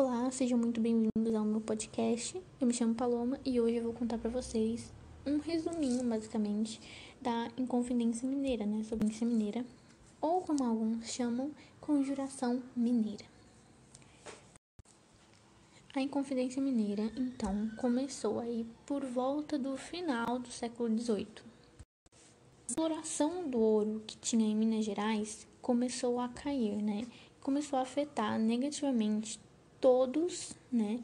Olá, sejam muito bem-vindos ao meu podcast. Eu me chamo Paloma e hoje eu vou contar para vocês um resuminho, basicamente, da Inconfidência Mineira, né? Sobre a Mineira, ou como alguns chamam, Conjuração Mineira. A Inconfidência Mineira, então, começou aí por volta do final do século XVIII. A exploração do ouro que tinha em Minas Gerais começou a cair, né? Começou a afetar negativamente todos, né,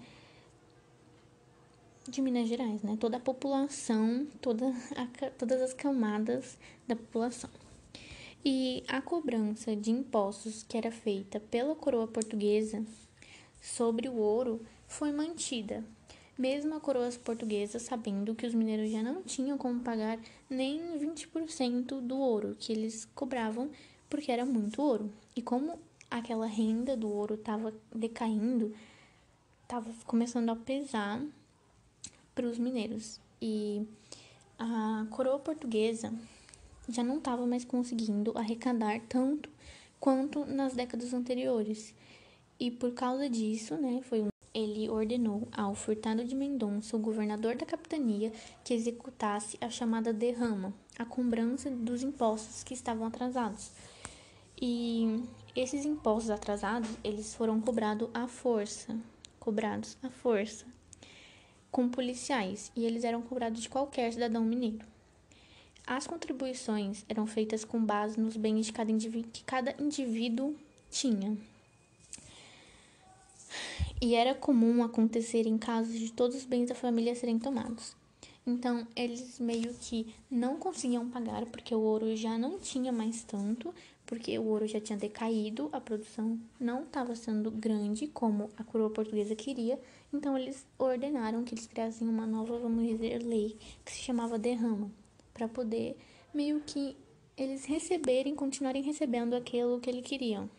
de Minas Gerais, né, toda a população, toda a, todas as camadas da população. E a cobrança de impostos que era feita pela coroa portuguesa sobre o ouro foi mantida, mesmo a coroa portuguesa sabendo que os mineiros já não tinham como pagar nem 20% do ouro que eles cobravam, porque era muito ouro. E como aquela renda do ouro estava decaindo, estava começando a pesar para os mineiros. E a coroa portuguesa já não estava mais conseguindo arrecadar tanto quanto nas décadas anteriores. E por causa disso, né, foi ele ordenou ao Furtado de Mendonça, o governador da capitania, que executasse a chamada derrama, a cobrança dos impostos que estavam atrasados. E esses impostos atrasados, eles foram cobrados à força, cobrados à força, com policiais, e eles eram cobrados de qualquer cidadão mineiro. As contribuições eram feitas com base nos bens de cada que cada indivíduo tinha. E era comum acontecer em casos de todos os bens da família serem tomados. Então, eles meio que não conseguiam pagar porque o ouro já não tinha mais tanto, porque o ouro já tinha decaído, a produção não estava sendo grande como a coroa portuguesa queria, então eles ordenaram que eles criassem uma nova, vamos dizer, lei que se chamava derrama, para poder meio que eles receberem, continuarem recebendo aquilo que eles queriam,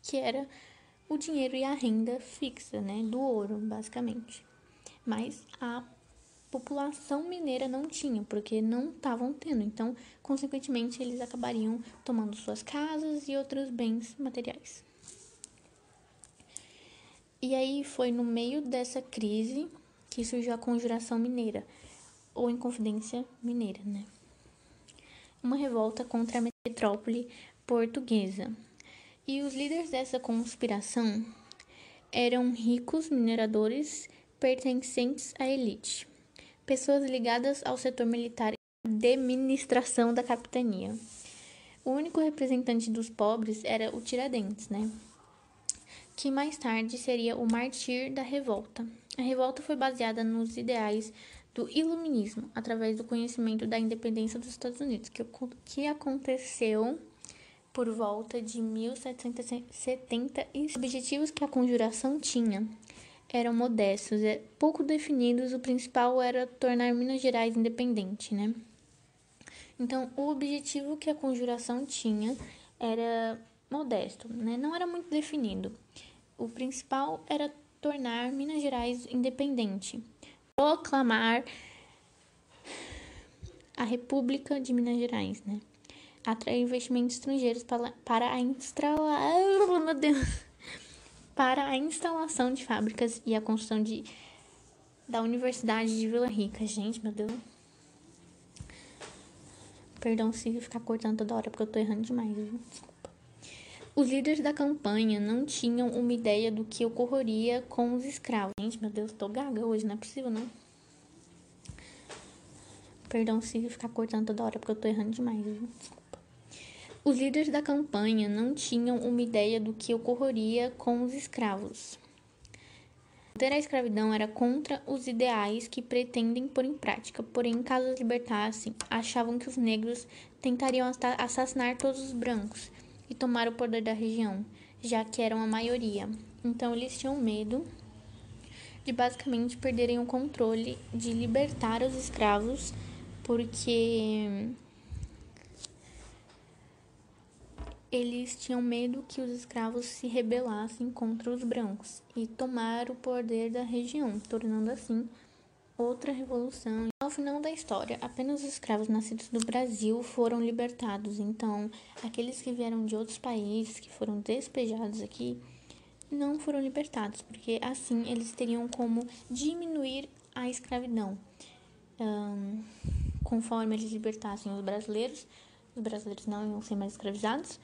que era o dinheiro e a renda fixa, né, do ouro, basicamente. Mas a população mineira não tinha, porque não estavam tendo. Então, consequentemente, eles acabariam tomando suas casas e outros bens materiais. E aí foi no meio dessa crise que surgiu a Conjuração Mineira, ou Inconfidência Mineira, né? Uma revolta contra a metrópole portuguesa. E os líderes dessa conspiração eram ricos mineradores pertencentes à elite pessoas ligadas ao setor militar e administração da capitania. O único representante dos pobres era o Tiradentes, né? Que mais tarde seria o mártir da revolta. A revolta foi baseada nos ideais do iluminismo, através do conhecimento da independência dos Estados Unidos, que, que aconteceu por volta de 1770 e os objetivos que a conjuração tinha eram modestos, é, pouco definidos, o principal era tornar Minas Gerais independente, né? Então, o objetivo que a conjuração tinha era modesto, né? Não era muito definido. O principal era tornar Minas Gerais independente, proclamar a República de Minas Gerais, né? Atrair investimentos estrangeiros para, para a instalar. Meu Deus! Para a instalação de fábricas e a construção de, da Universidade de Vila Rica. Gente, meu Deus. Perdão se ficar cortando toda hora, porque eu tô errando demais, viu? Desculpa. Os líderes da campanha não tinham uma ideia do que ocorreria com os escravos. Gente, meu Deus, tô gaga hoje, não é possível, não. Perdão se ficar cortando toda hora, porque eu tô errando demais, viu? Desculpa. Os líderes da campanha não tinham uma ideia do que ocorreria com os escravos. Ter a escravidão era contra os ideais que pretendem pôr em prática, porém, caso os libertassem, achavam que os negros tentariam assassinar todos os brancos e tomar o poder da região, já que eram a maioria. Então, eles tinham medo de basicamente perderem o controle de libertar os escravos, porque eles tinham medo que os escravos se rebelassem contra os brancos e tomar o poder da região, tornando assim outra revolução. Ao final da história, apenas os escravos nascidos no Brasil foram libertados. Então, aqueles que vieram de outros países, que foram despejados aqui, não foram libertados, porque assim eles teriam como diminuir a escravidão. Um, conforme eles libertassem os brasileiros, os brasileiros não iam ser mais escravizados,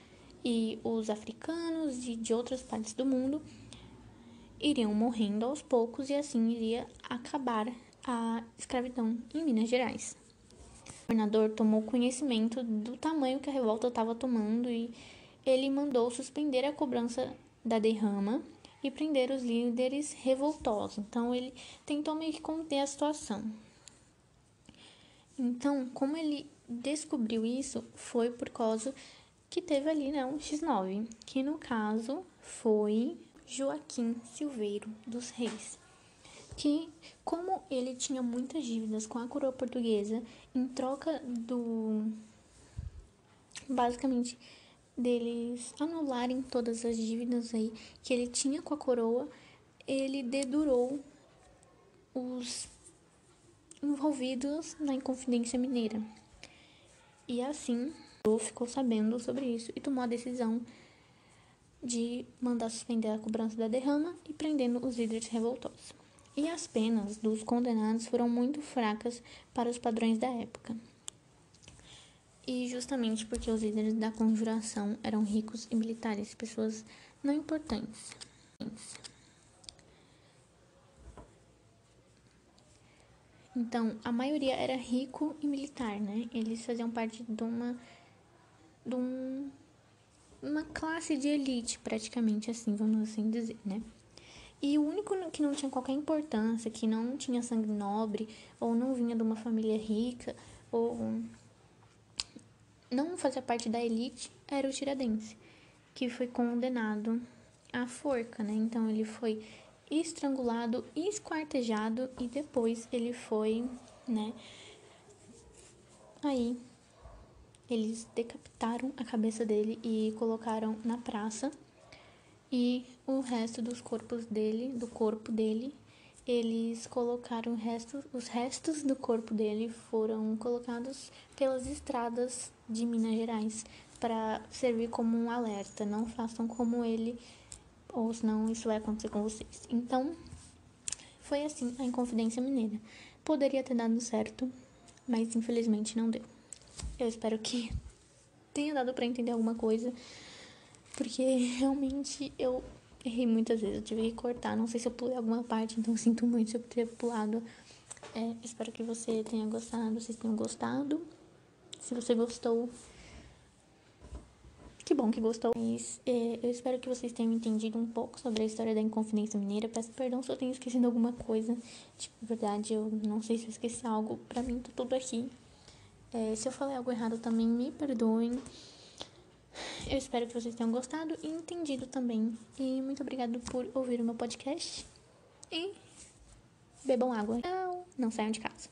e os africanos e de outras partes do mundo iriam morrendo aos poucos e assim iria acabar a escravidão em Minas Gerais. O governador tomou conhecimento do tamanho que a revolta estava tomando e ele mandou suspender a cobrança da derrama e prender os líderes revoltosos. Então ele tentou meio que conter a situação. Então, como ele descobriu isso, foi por causa que teve ali né, um X9, que no caso foi Joaquim Silveiro dos Reis, que como ele tinha muitas dívidas com a coroa portuguesa, em troca do basicamente deles anularem todas as dívidas aí que ele tinha com a coroa, ele dedurou os envolvidos na Inconfidência Mineira. E assim, ficou sabendo sobre isso e tomou a decisão de mandar suspender a cobrança da derrama e prendendo os líderes revoltosos. E as penas dos condenados foram muito fracas para os padrões da época. E justamente porque os líderes da conjuração eram ricos e militares, pessoas não importantes. Então, a maioria era rico e militar, né? Eles faziam parte de uma de um, uma classe de elite, praticamente assim, vamos assim dizer, né? E o único que não tinha qualquer importância, que não tinha sangue nobre, ou não vinha de uma família rica, ou não fazia parte da elite, era o Tiradentes, que foi condenado à forca, né? Então ele foi estrangulado, esquartejado e depois ele foi, né? Aí eles decapitaram a cabeça dele e colocaram na praça. E o resto dos corpos dele, do corpo dele, eles colocaram restos, os restos do corpo dele foram colocados pelas estradas de Minas Gerais para servir como um alerta. Não façam como ele, ou senão isso vai acontecer com vocês. Então, foi assim a Inconfidência Mineira. Poderia ter dado certo, mas infelizmente não deu. Eu espero que tenha dado para entender alguma coisa, porque realmente eu errei muitas vezes. Eu tive que cortar, não sei se eu pulei alguma parte, então sinto muito se eu ter pulado. É, espero que você tenha gostado, vocês tenham gostado. Se você gostou, que bom que gostou. Mas, é, eu espero que vocês tenham entendido um pouco sobre a história da Inconfidência Mineira. Peço perdão se eu tenho esquecido alguma coisa. Tipo, verdade, eu não sei se eu esqueci algo. Pra mim, tá tudo aqui. É, se eu falei algo errado também, me perdoem. Eu espero que vocês tenham gostado e entendido também. E muito obrigado por ouvir o meu podcast. E bebam água. Não, não saiam de casa.